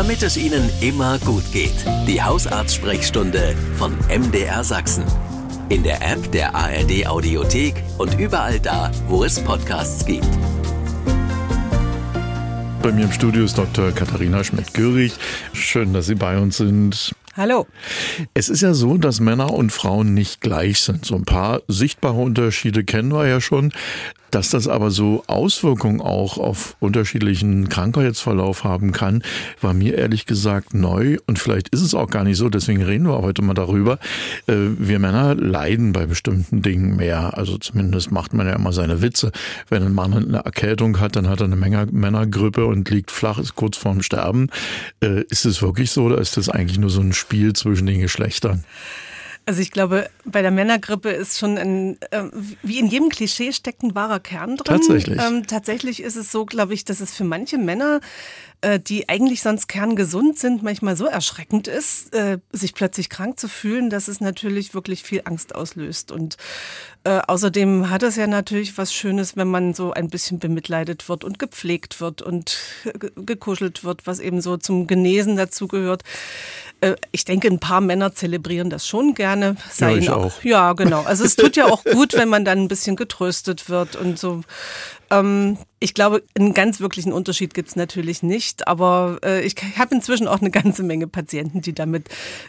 damit es Ihnen immer gut geht. Die Hausarzt-Sprechstunde von MDR Sachsen. In der App der ARD Audiothek und überall da, wo es Podcasts gibt. Bei mir im Studio ist Dr. Katharina Schmidt-Görig. Schön, dass Sie bei uns sind. Hallo. Es ist ja so, dass Männer und Frauen nicht gleich sind. So ein paar sichtbare Unterschiede kennen wir ja schon. Dass das aber so Auswirkungen auch auf unterschiedlichen Krankheitsverlauf haben kann, war mir ehrlich gesagt neu und vielleicht ist es auch gar nicht so, deswegen reden wir heute mal darüber. Äh, wir Männer leiden bei bestimmten Dingen mehr, also zumindest macht man ja immer seine Witze. Wenn ein Mann eine Erkältung hat, dann hat er eine Menge Männergrippe und liegt flach, ist kurz vorm Sterben. Äh, ist es wirklich so oder ist das eigentlich nur so ein Spiel zwischen den Geschlechtern? Also ich glaube, bei der Männergrippe ist schon ein, äh, wie in jedem Klischee steckt ein wahrer Kern drin. Tatsächlich. Ähm, tatsächlich ist es so, glaube ich, dass es für manche Männer äh, die eigentlich sonst kerngesund sind, manchmal so erschreckend ist, äh, sich plötzlich krank zu fühlen, dass es natürlich wirklich viel Angst auslöst. Und äh, außerdem hat es ja natürlich was Schönes, wenn man so ein bisschen bemitleidet wird und gepflegt wird und gekuschelt wird, was eben so zum Genesen dazugehört. Äh, ich denke, ein paar Männer zelebrieren das schon gerne. Sei ja, ich auch. auch. Ja, genau. Also es tut ja auch gut, wenn man dann ein bisschen getröstet wird und so ähm, ich glaube, einen ganz wirklichen Unterschied gibt's natürlich nicht, aber äh, ich habe inzwischen auch eine ganze Menge Patienten, die damit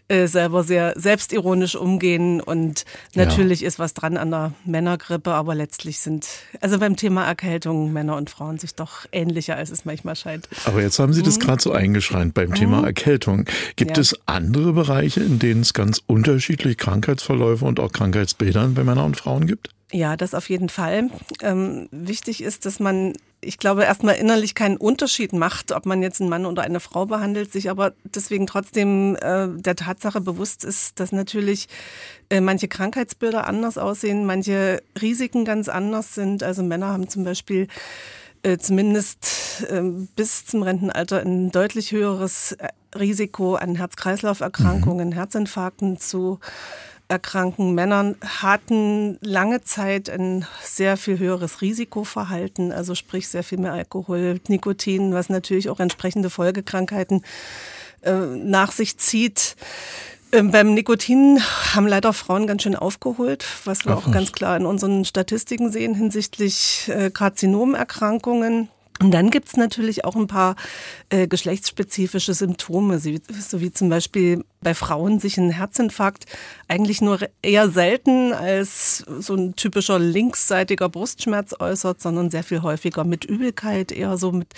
äh, selber sehr selbstironisch umgehen und natürlich ja. ist was dran an der Männergrippe, aber letztlich sind, also beim Thema Erkältung Männer und Frauen sich doch ähnlicher, als es manchmal scheint. Aber jetzt haben Sie das mhm. gerade so eingeschränkt beim Thema mhm. Erkältung. Gibt ja. es andere Bereiche, in denen es ganz unterschiedliche Krankheitsverläufe und auch Krankheitsbildern bei Männern und Frauen gibt? Ja, das auf jeden Fall. Ähm, wichtig ist, dass man, ich glaube, erstmal innerlich keinen Unterschied macht, ob man jetzt einen Mann oder eine Frau behandelt, sich aber deswegen trotzdem äh, der Tatsache bewusst ist, dass natürlich äh, manche Krankheitsbilder anders aussehen, manche Risiken ganz anders sind. Also Männer haben zum Beispiel äh, zumindest äh, bis zum Rentenalter ein deutlich höheres äh, Risiko an Herz-Kreislauf-Erkrankungen, mhm. Herzinfarkten zu erkranken Männern hatten lange Zeit ein sehr viel höheres Risikoverhalten, also sprich sehr viel mehr Alkohol, Nikotin, was natürlich auch entsprechende Folgekrankheiten äh, nach sich zieht. Ähm, beim Nikotin haben leider Frauen ganz schön aufgeholt, was wir auch ganz klar in unseren Statistiken sehen hinsichtlich äh, Karzinomerkrankungen. Und dann gibt's natürlich auch ein paar äh, geschlechtsspezifische Symptome, so wie zum Beispiel bei Frauen sich ein Herzinfarkt eigentlich nur eher selten als so ein typischer linksseitiger Brustschmerz äußert, sondern sehr viel häufiger mit Übelkeit, eher so mit,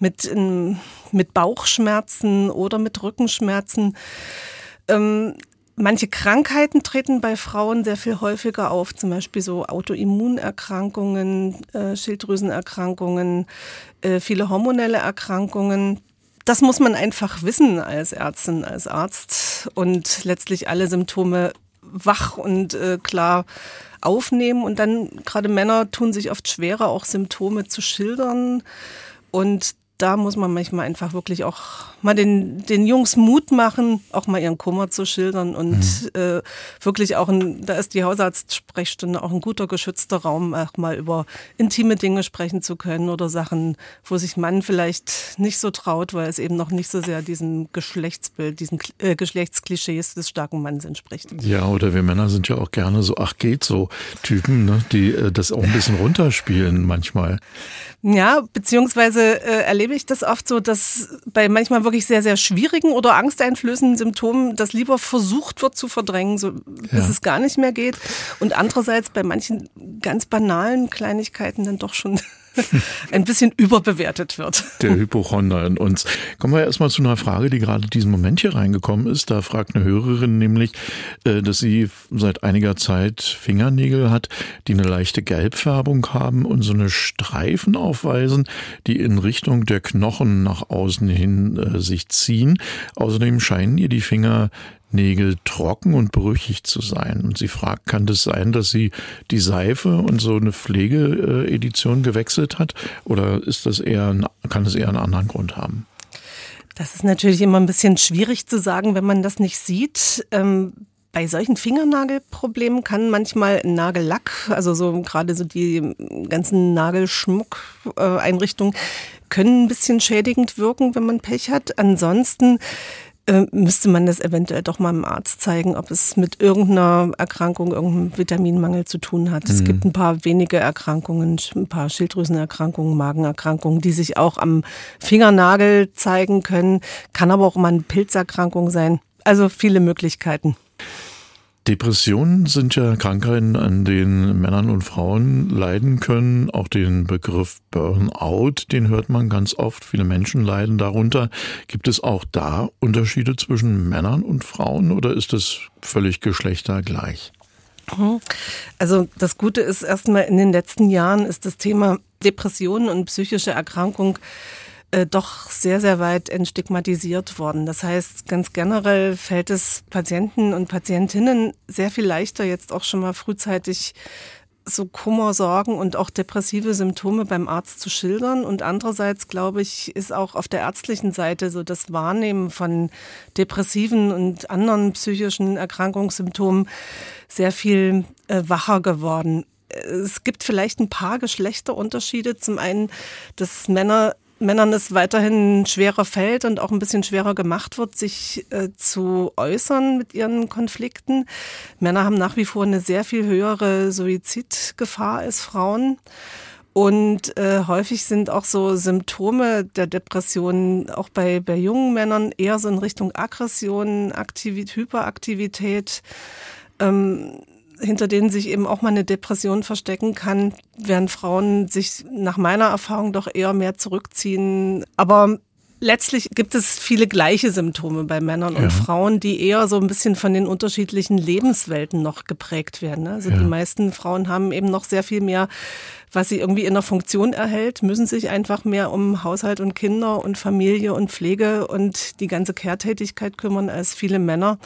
mit, mit Bauchschmerzen oder mit Rückenschmerzen. Ähm, Manche Krankheiten treten bei Frauen sehr viel häufiger auf, zum Beispiel so Autoimmunerkrankungen, äh, Schilddrüsenerkrankungen, äh, viele hormonelle Erkrankungen. Das muss man einfach wissen als Ärztin, als Arzt und letztlich alle Symptome wach und äh, klar aufnehmen. Und dann gerade Männer tun sich oft schwerer, auch Symptome zu schildern. Und da muss man manchmal einfach wirklich auch mal den, den Jungs Mut machen, auch mal ihren Kummer zu schildern und mhm. äh, wirklich auch, ein, da ist die Hausarztsprechstunde auch ein guter geschützter Raum, auch mal über intime Dinge sprechen zu können oder Sachen, wo sich Mann vielleicht nicht so traut, weil es eben noch nicht so sehr diesem Geschlechtsbild, diesen äh, Geschlechtsklischees des starken Manns entspricht. Ja, oder wir Männer sind ja auch gerne so, ach geht so Typen, ne, die äh, das auch ein bisschen runterspielen manchmal. Ja, beziehungsweise äh, erlebe ich das oft so, dass bei manchmal wirklich sehr, sehr schwierigen oder angsteinflößenden Symptomen das lieber versucht wird zu verdrängen, so bis ja. es gar nicht mehr geht. Und andererseits bei manchen ganz banalen Kleinigkeiten dann doch schon ein bisschen überbewertet wird. Der Hypochonder in uns. Kommen wir erstmal zu einer Frage, die gerade diesen Moment hier reingekommen ist. Da fragt eine Hörerin nämlich, äh, dass sie seit einiger Zeit Fingernägel hat, die eine leichte Gelbfärbung haben und so eine Streifen aufweisen, die in Richtung der Knochen nach außen hin äh, sich ziehen. Außerdem scheinen ihr die Finger Nägel trocken und brüchig zu sein. Und sie fragt, kann das sein, dass sie die Seife und so eine Pflegeedition gewechselt hat? Oder ist das eher, kann das eher einen anderen Grund haben? Das ist natürlich immer ein bisschen schwierig zu sagen, wenn man das nicht sieht. Ähm Bei solchen Fingernagelproblemen kann manchmal Nagellack, also so gerade so die ganzen Nagelschmuckeinrichtungen, können ein bisschen schädigend wirken, wenn man Pech hat. Ansonsten äh, müsste man das eventuell doch mal dem Arzt zeigen, ob es mit irgendeiner Erkrankung, irgendeinem Vitaminmangel zu tun hat. Mhm. Es gibt ein paar wenige Erkrankungen, ein paar Schilddrüsenerkrankungen, Magenerkrankungen, die sich auch am Fingernagel zeigen können. Kann aber auch mal eine Pilzerkrankung sein. Also viele Möglichkeiten. Depressionen sind ja Krankheiten, an denen Männern und Frauen leiden können. Auch den Begriff Burnout, den hört man ganz oft. Viele Menschen leiden darunter. Gibt es auch da Unterschiede zwischen Männern und Frauen oder ist es völlig geschlechtergleich? Also das Gute ist erstmal in den letzten Jahren ist das Thema Depressionen und psychische Erkrankung äh, doch sehr, sehr weit entstigmatisiert worden. Das heißt, ganz generell fällt es Patienten und Patientinnen sehr viel leichter, jetzt auch schon mal frühzeitig so Kummer, Sorgen und auch depressive Symptome beim Arzt zu schildern. Und andererseits, glaube ich, ist auch auf der ärztlichen Seite so das Wahrnehmen von depressiven und anderen psychischen Erkrankungssymptomen sehr viel äh, wacher geworden. Es gibt vielleicht ein paar Geschlechterunterschiede. Zum einen, dass Männer Männern es weiterhin schwerer fällt und auch ein bisschen schwerer gemacht wird, sich äh, zu äußern mit ihren Konflikten. Männer haben nach wie vor eine sehr viel höhere Suizidgefahr als Frauen. Und äh, häufig sind auch so Symptome der Depression auch bei, bei jungen Männern eher so in Richtung Aggression, Aktivität, Hyperaktivität. Ähm, hinter denen sich eben auch mal eine Depression verstecken kann, während Frauen sich nach meiner Erfahrung doch eher mehr zurückziehen. Aber letztlich gibt es viele gleiche Symptome bei Männern ja. und Frauen, die eher so ein bisschen von den unterschiedlichen Lebenswelten noch geprägt werden. Ne? Also ja. die meisten Frauen haben eben noch sehr viel mehr, was sie irgendwie in der Funktion erhält, müssen sich einfach mehr um Haushalt und Kinder und Familie und Pflege und die ganze Kehrtätigkeit kümmern als viele Männer.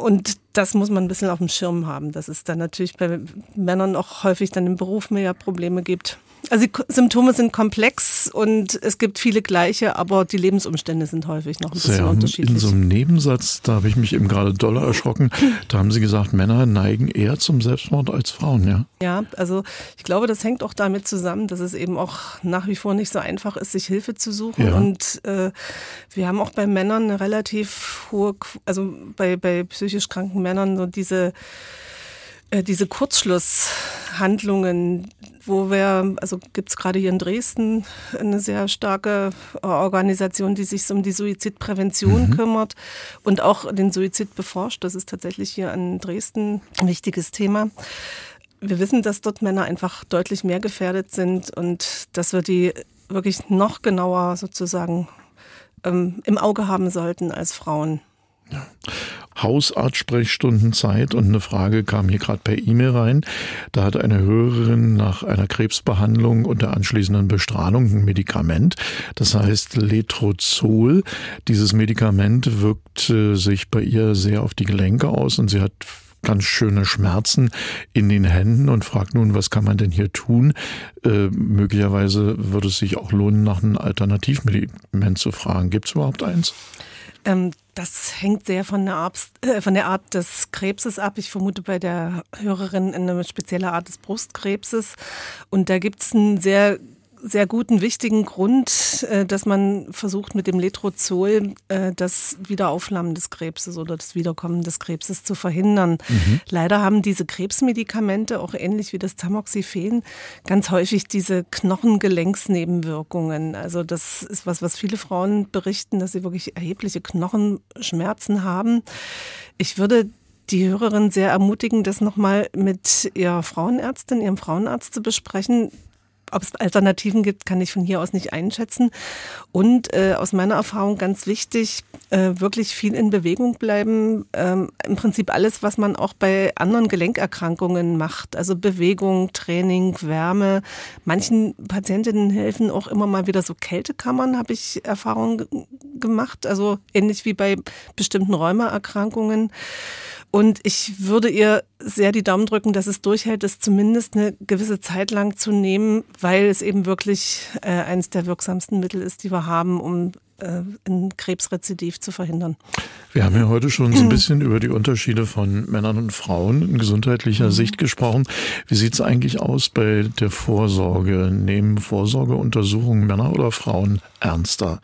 Und das muss man ein bisschen auf dem Schirm haben, dass es dann natürlich bei Männern auch häufig dann im Beruf mehr Probleme gibt. Also die Symptome sind komplex und es gibt viele gleiche, aber die Lebensumstände sind häufig noch ein bisschen Sehr, unterschiedlich. In so einem Nebensatz, da habe ich mich eben gerade doller erschrocken, da haben Sie gesagt, Männer neigen eher zum Selbstmord als Frauen, ja? Ja, also ich glaube, das hängt auch damit zusammen, dass es eben auch nach wie vor nicht so einfach ist, sich Hilfe zu suchen. Ja. Und äh, wir haben auch bei Männern eine relativ hohe, also bei, bei psychisch kranken Männern so diese diese Kurzschlusshandlungen, wo wir, also gibt es gerade hier in Dresden eine sehr starke Organisation, die sich um die Suizidprävention mhm. kümmert und auch den Suizid beforscht. Das ist tatsächlich hier in Dresden ein wichtiges Thema. Wir wissen, dass dort Männer einfach deutlich mehr gefährdet sind und dass wir die wirklich noch genauer sozusagen ähm, im Auge haben sollten als Frauen. Ja. Hausarzt-Sprechstundenzeit und eine Frage kam hier gerade per E-Mail rein. Da hat eine Hörerin nach einer Krebsbehandlung und der anschließenden Bestrahlung ein Medikament, das heißt Letrozol. Dieses Medikament wirkt äh, sich bei ihr sehr auf die Gelenke aus und sie hat ganz schöne Schmerzen in den Händen und fragt nun, was kann man denn hier tun? Äh, möglicherweise würde es sich auch lohnen, nach einem Alternativmedikament zu fragen. Gibt es überhaupt eins? Ähm, das hängt sehr von der, Art, äh, von der Art des Krebses ab. Ich vermute bei der Hörerin eine spezielle Art des Brustkrebses. Und da gibt es einen sehr sehr guten, wichtigen Grund, äh, dass man versucht, mit dem Letrozol äh, das Wiederauflammen des Krebses oder das Wiederkommen des Krebses zu verhindern. Mhm. Leider haben diese Krebsmedikamente, auch ähnlich wie das Tamoxifen, ganz häufig diese Knochengelenksnebenwirkungen. Also das ist was, was viele Frauen berichten, dass sie wirklich erhebliche Knochenschmerzen haben. Ich würde die Hörerin sehr ermutigen, das nochmal mit ihrer Frauenärztin, ihrem Frauenarzt zu besprechen. Ob es Alternativen gibt, kann ich von hier aus nicht einschätzen. Und äh, aus meiner Erfahrung ganz wichtig, äh, wirklich viel in Bewegung bleiben. Ähm, Im Prinzip alles, was man auch bei anderen Gelenkerkrankungen macht. Also Bewegung, Training, Wärme. Manchen Patientinnen helfen auch immer mal wieder so Kältekammern, habe ich Erfahrung gemacht. Also ähnlich wie bei bestimmten Rheumaerkrankungen. Und ich würde ihr sehr die Daumen drücken, dass es durchhält, es zumindest eine gewisse Zeit lang zu nehmen, weil es eben wirklich äh, eines der wirksamsten Mittel ist, die wir haben, um äh, ein Krebsrezidiv zu verhindern. Wir haben ja heute schon so ein bisschen über die Unterschiede von Männern und Frauen in gesundheitlicher mhm. Sicht gesprochen. Wie sieht es eigentlich aus bei der Vorsorge? Nehmen Vorsorgeuntersuchungen Männer oder Frauen ernster?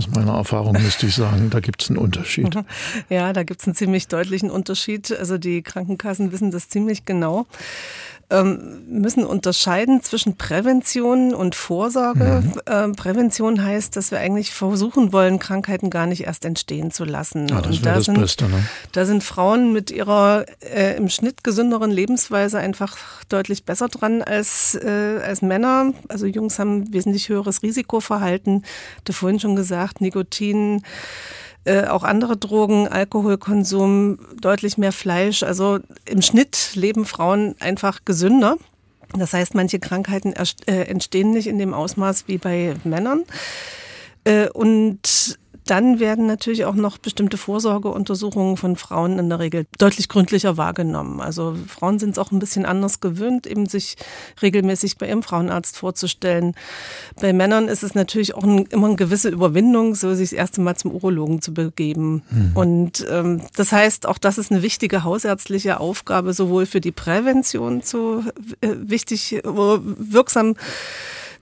Aus meiner Erfahrung müsste ich sagen, da gibt es einen Unterschied. Ja, da gibt es einen ziemlich deutlichen Unterschied. Also die Krankenkassen wissen das ziemlich genau ähm, müssen unterscheiden zwischen Prävention und Vorsorge. Mhm. Ähm, Prävention heißt, dass wir eigentlich versuchen wollen, Krankheiten gar nicht erst entstehen zu lassen. Ja, das wäre da das sind, Beste. Ne? Da sind Frauen mit ihrer äh, im Schnitt gesünderen Lebensweise einfach deutlich besser dran als, äh, als Männer. Also Jungs haben wesentlich höheres Risikoverhalten. Du vorhin schon gesagt, Nikotin, äh, auch andere Drogen, Alkoholkonsum, deutlich mehr Fleisch. Also im Schnitt leben Frauen einfach gesünder. Das heißt, manche Krankheiten äh, entstehen nicht in dem Ausmaß wie bei Männern. Äh, und dann werden natürlich auch noch bestimmte Vorsorgeuntersuchungen von Frauen in der Regel deutlich gründlicher wahrgenommen. Also Frauen sind es auch ein bisschen anders gewöhnt, eben sich regelmäßig bei ihrem Frauenarzt vorzustellen. Bei Männern ist es natürlich auch ein, immer eine gewisse Überwindung, so sich das erste Mal zum Urologen zu begeben. Mhm. Und ähm, das heißt, auch das ist eine wichtige hausärztliche Aufgabe, sowohl für die Prävention zu äh, wichtig, wirksam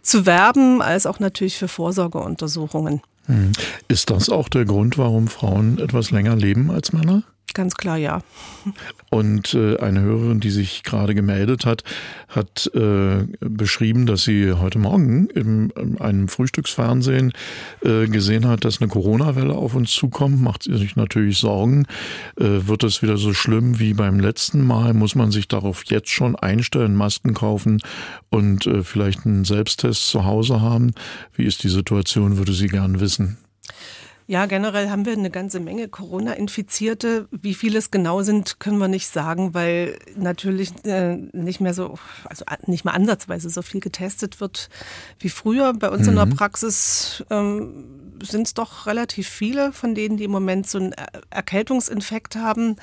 zu werben, als auch natürlich für Vorsorgeuntersuchungen. Hm. Ist das auch der Grund, warum Frauen etwas länger leben als Männer? Ganz klar, ja. Und äh, eine Hörerin, die sich gerade gemeldet hat, hat äh, beschrieben, dass sie heute Morgen in, in einem Frühstücksfernsehen äh, gesehen hat, dass eine Corona-Welle auf uns zukommt. Macht sie sich natürlich Sorgen. Äh, wird es wieder so schlimm wie beim letzten Mal? Muss man sich darauf jetzt schon einstellen, Masken kaufen und äh, vielleicht einen Selbsttest zu Hause haben? Wie ist die Situation, würde sie gern wissen. Ja, generell haben wir eine ganze Menge Corona-Infizierte. Wie viele es genau sind, können wir nicht sagen, weil natürlich äh, nicht mehr so, also nicht mehr ansatzweise so viel getestet wird wie früher. Bei uns mhm. in der mhm. Praxis ähm, sind es doch relativ viele von denen, die im Moment so einen Erkältungsinfekt haben.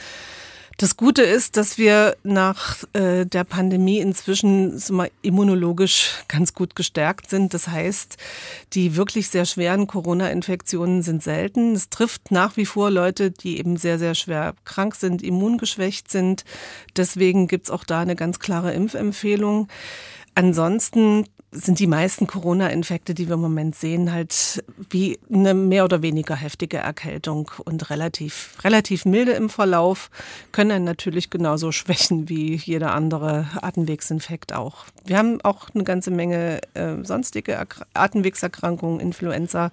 Das Gute ist, dass wir nach äh, der Pandemie inzwischen immunologisch ganz gut gestärkt sind. Das heißt, die wirklich sehr schweren Corona-Infektionen sind selten. Es trifft nach wie vor Leute, die eben sehr, sehr schwer krank sind, immungeschwächt sind. Deswegen gibt's auch da eine ganz klare Impfempfehlung. Ansonsten sind die meisten Corona-Infekte, die wir im Moment sehen, halt wie eine mehr oder weniger heftige Erkältung und relativ, relativ milde im Verlauf, können natürlich genauso schwächen wie jeder andere Atemwegsinfekt auch. Wir haben auch eine ganze Menge äh, sonstige Atemwegserkrankungen, Influenza,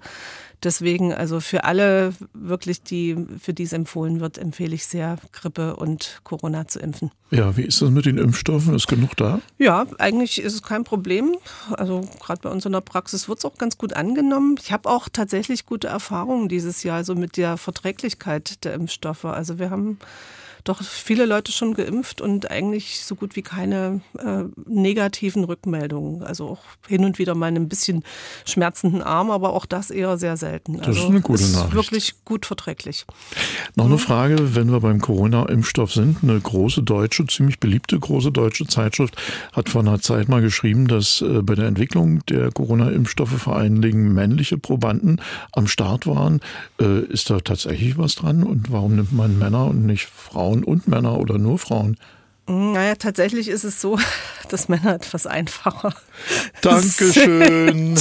Deswegen, also für alle wirklich, die, für die es empfohlen wird, empfehle ich sehr, Grippe und Corona zu impfen. Ja, wie ist das mit den Impfstoffen? Ist genug da? Ja, eigentlich ist es kein Problem. Also gerade bei uns in der Praxis wird es auch ganz gut angenommen. Ich habe auch tatsächlich gute Erfahrungen dieses Jahr, also mit der Verträglichkeit der Impfstoffe. Also wir haben doch viele Leute schon geimpft und eigentlich so gut wie keine äh, negativen Rückmeldungen. Also auch hin und wieder mal ein bisschen schmerzenden Arm, aber auch das eher sehr selten. Das also ist eine gute ist Nachricht. Wirklich gut verträglich. Noch eine mhm. Frage, wenn wir beim Corona-Impfstoff sind. Eine große deutsche, ziemlich beliebte große deutsche Zeitschrift hat vor einer Zeit mal geschrieben, dass äh, bei der Entwicklung der Corona-Impfstoffe vor allen Dingen männliche Probanden am Start waren. Äh, ist da tatsächlich was dran? Und warum nimmt man Männer und nicht Frauen? Frauen und Männer oder nur Frauen? Naja, tatsächlich ist es so, dass Männer etwas einfacher Dankeschön.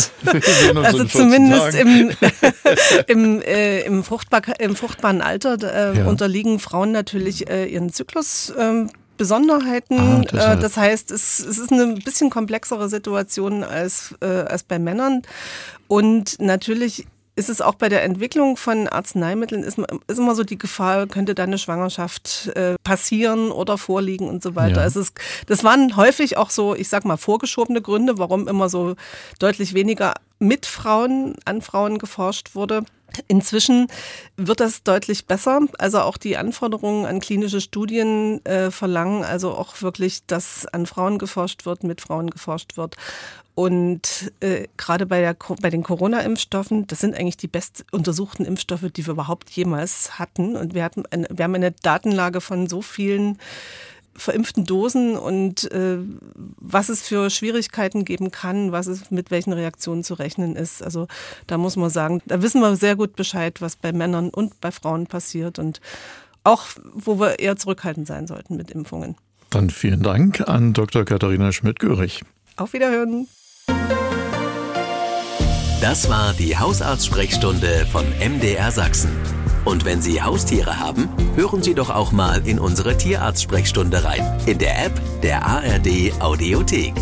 also zumindest im, im, äh, im, Fruchtbar, im, fruchtbaren Alter äh, ja. unterliegen Frauen natürlich äh, ihren Zyklus. Ähm, Besonderheiten. Ah, das heißt, es, es, ist eine bisschen komplexere Situation als, äh, als bei Männern. Und natürlich ist es auch bei der Entwicklung von Arzneimitteln, ist, ist immer so die Gefahr, könnte da eine Schwangerschaft äh, passieren oder vorliegen und so weiter. Ja. Also es, das waren häufig auch so, ich sag mal, vorgeschobene Gründe, warum immer so deutlich weniger mit Frauen an Frauen geforscht wurde. Inzwischen wird das deutlich besser. Also auch die Anforderungen an klinische Studien äh, verlangen also auch wirklich, dass an Frauen geforscht wird, mit Frauen geforscht wird. Und äh, gerade bei, bei den Corona-Impfstoffen, das sind eigentlich die best untersuchten Impfstoffe, die wir überhaupt jemals hatten. Und wir, hatten eine, wir haben eine Datenlage von so vielen verimpften Dosen und äh, was es für Schwierigkeiten geben kann, was es mit welchen Reaktionen zu rechnen ist. Also da muss man sagen, da wissen wir sehr gut Bescheid, was bei Männern und bei Frauen passiert und auch, wo wir eher zurückhaltend sein sollten mit Impfungen. Dann vielen Dank an Dr. Katharina Schmidt-Görig. Auf Wiederhören. Das war die Hausarztsprechstunde von MDR Sachsen. Und wenn Sie Haustiere haben, hören Sie doch auch mal in unsere Tierarzt-Sprechstunde rein. In der App der ARD Audiothek.